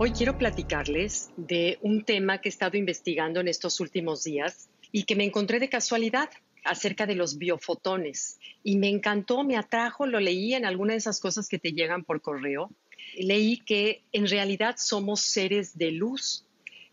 Hoy quiero platicarles de un tema que he estado investigando en estos últimos días y que me encontré de casualidad acerca de los biofotones. Y me encantó, me atrajo, lo leí en alguna de esas cosas que te llegan por correo. Leí que en realidad somos seres de luz.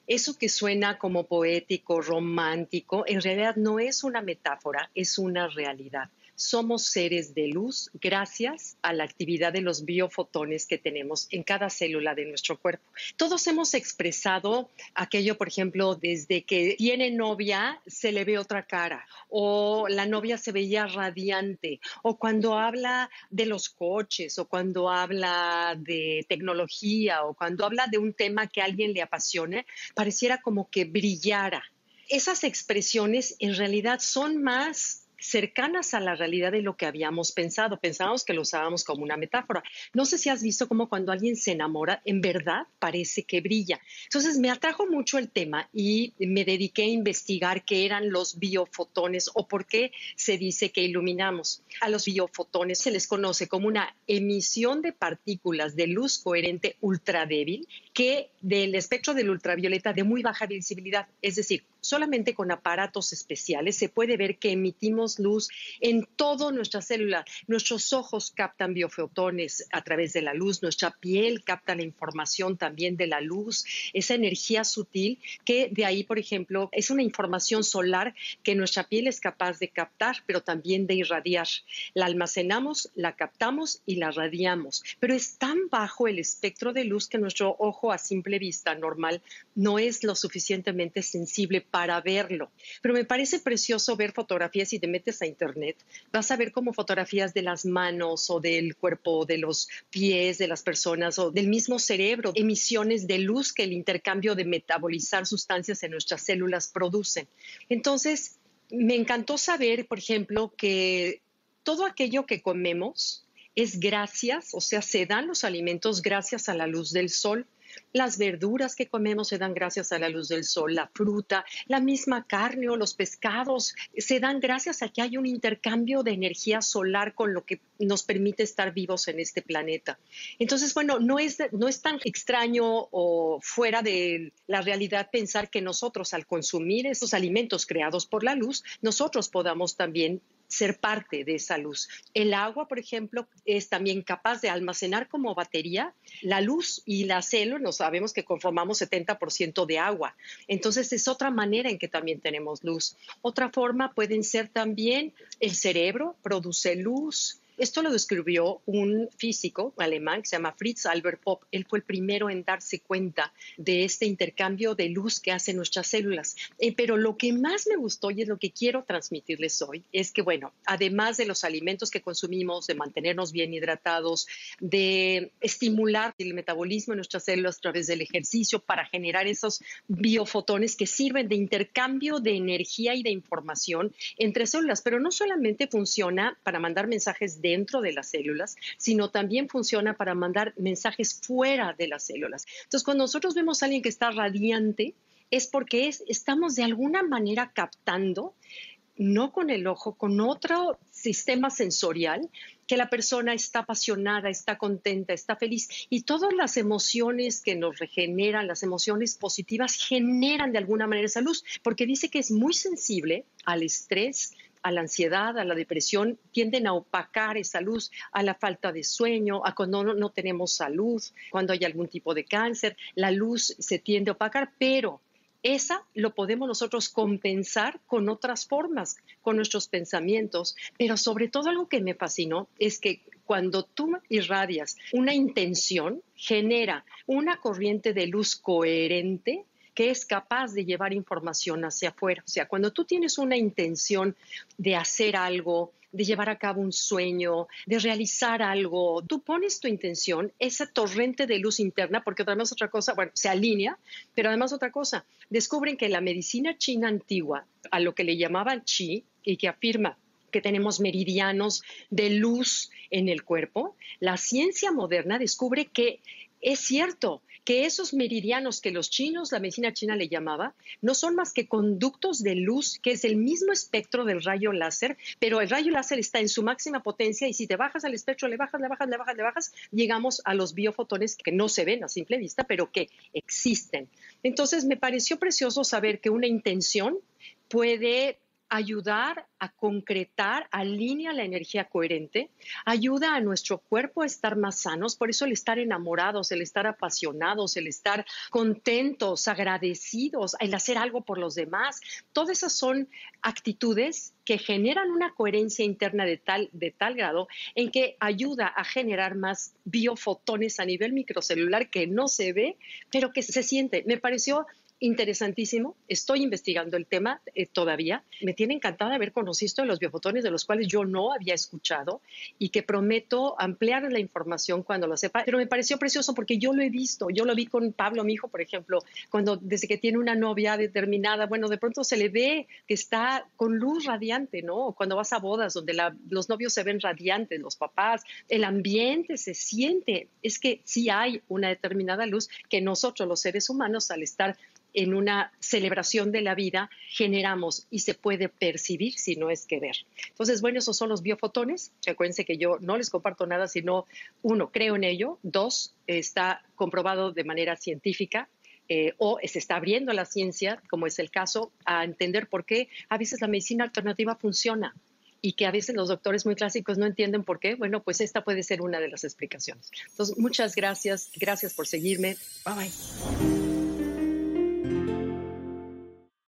Eso que suena como poético, romántico, en realidad no es una metáfora, es una realidad somos seres de luz gracias a la actividad de los biofotones que tenemos en cada célula de nuestro cuerpo. Todos hemos expresado aquello, por ejemplo, desde que tiene novia se le ve otra cara o la novia se veía radiante o cuando habla de los coches o cuando habla de tecnología o cuando habla de un tema que a alguien le apasione, pareciera como que brillara. Esas expresiones en realidad son más cercanas a la realidad de lo que habíamos pensado. Pensábamos que lo usábamos como una metáfora. No sé si has visto cómo cuando alguien se enamora, en verdad parece que brilla. Entonces me atrajo mucho el tema y me dediqué a investigar qué eran los biofotones o por qué se dice que iluminamos. A los biofotones se les conoce como una emisión de partículas de luz coherente ultra débil que del espectro del ultravioleta de muy baja visibilidad, es decir, solamente con aparatos especiales se puede ver que emitimos luz en toda nuestra célula. Nuestros ojos captan biofotones a través de la luz, nuestra piel capta la información también de la luz, esa energía sutil que de ahí, por ejemplo, es una información solar que nuestra piel es capaz de captar, pero también de irradiar. La almacenamos, la captamos y la radiamos, pero es tan bajo el espectro de luz que nuestro ojo a simple vista normal no es lo suficientemente sensible para verlo. Pero me parece precioso ver fotografías si te metes a internet, vas a ver como fotografías de las manos o del cuerpo, de los pies de las personas o del mismo cerebro, emisiones de luz que el intercambio de metabolizar sustancias en nuestras células producen. Entonces, me encantó saber, por ejemplo, que todo aquello que comemos es gracias, o sea, se dan los alimentos gracias a la luz del sol. Las verduras que comemos se dan gracias a la luz del sol, la fruta, la misma carne o los pescados se dan gracias a que hay un intercambio de energía solar con lo que nos permite estar vivos en este planeta. Entonces, bueno, no es, no es tan extraño o fuera de la realidad pensar que nosotros al consumir esos alimentos creados por la luz, nosotros podamos también ser parte de esa luz. El agua, por ejemplo, es también capaz de almacenar como batería la luz y la célula, sabemos que conformamos 70% de agua. Entonces es otra manera en que también tenemos luz. Otra forma pueden ser también el cerebro, produce luz, esto lo describió un físico alemán que se llama Fritz Albert Popp. Él fue el primero en darse cuenta de este intercambio de luz que hacen nuestras células. Eh, pero lo que más me gustó y es lo que quiero transmitirles hoy es que, bueno, además de los alimentos que consumimos, de mantenernos bien hidratados, de estimular el metabolismo de nuestras células a través del ejercicio para generar esos biofotones que sirven de intercambio de energía y de información entre células, pero no solamente funciona para mandar mensajes dentro de las células, sino también funciona para mandar mensajes fuera de las células. Entonces, cuando nosotros vemos a alguien que está radiante, es porque estamos de alguna manera captando, no con el ojo, con otro sistema sensorial, que la persona está apasionada, está contenta, está feliz y todas las emociones que nos regeneran, las emociones positivas generan de alguna manera esa luz, porque dice que es muy sensible al estrés, a la ansiedad, a la depresión, tienden a opacar esa luz, a la falta de sueño, a cuando no, tenemos salud, cuando hay algún tipo de cáncer, la luz se tiende a opacar, pero esa lo podemos nosotros compensar con otras formas, con nuestros pensamientos, pero sobre todo algo que me fascinó es que cuando tú irradias una intención, genera una corriente de luz coherente que es capaz de llevar información hacia afuera. O sea, cuando tú tienes una intención de hacer algo, de llevar a cabo un sueño, de realizar algo, tú pones tu intención, esa torrente de luz interna, porque además otra cosa, bueno, se alinea, pero además otra cosa, descubren que la medicina china antigua, a lo que le llamaban chi, y que afirma que tenemos meridianos de luz en el cuerpo, la ciencia moderna descubre que es cierto que esos meridianos que los chinos, la medicina china le llamaba, no son más que conductos de luz, que es el mismo espectro del rayo láser, pero el rayo láser está en su máxima potencia y si te bajas al espectro, le bajas, le bajas, le bajas, le bajas, llegamos a los biofotones que no se ven a simple vista, pero que existen. Entonces, me pareció precioso saber que una intención puede ayudar a concretar, alinea la energía coherente, ayuda a nuestro cuerpo a estar más sanos, por eso el estar enamorados, el estar apasionados, el estar contentos, agradecidos, el hacer algo por los demás, todas esas son actitudes que generan una coherencia interna de tal, de tal grado en que ayuda a generar más biofotones a nivel microcelular que no se ve, pero que se siente. Me pareció interesantísimo. Estoy investigando el tema eh, todavía. Me tiene encantada haber conocido los biofotones de los cuales yo no había escuchado y que prometo ampliar la información cuando lo sepa. Pero me pareció precioso porque yo lo he visto. Yo lo vi con Pablo, mi hijo, por ejemplo, cuando desde que tiene una novia determinada, bueno, de pronto se le ve que está con luz radiante, ¿no? Cuando vas a bodas donde los novios se ven radiantes, los papás, el ambiente se siente. Es que sí hay una determinada luz que nosotros los seres humanos al estar en una celebración de la vida generamos y se puede percibir si no es que ver. Entonces, bueno, esos son los biofotones. Recuérdense que yo no les comparto nada, sino uno, creo en ello, dos, está comprobado de manera científica, eh, o se está abriendo la ciencia, como es el caso, a entender por qué a veces la medicina alternativa funciona y que a veces los doctores muy clásicos no entienden por qué. Bueno, pues esta puede ser una de las explicaciones. Entonces, muchas gracias. Gracias por seguirme. Bye bye.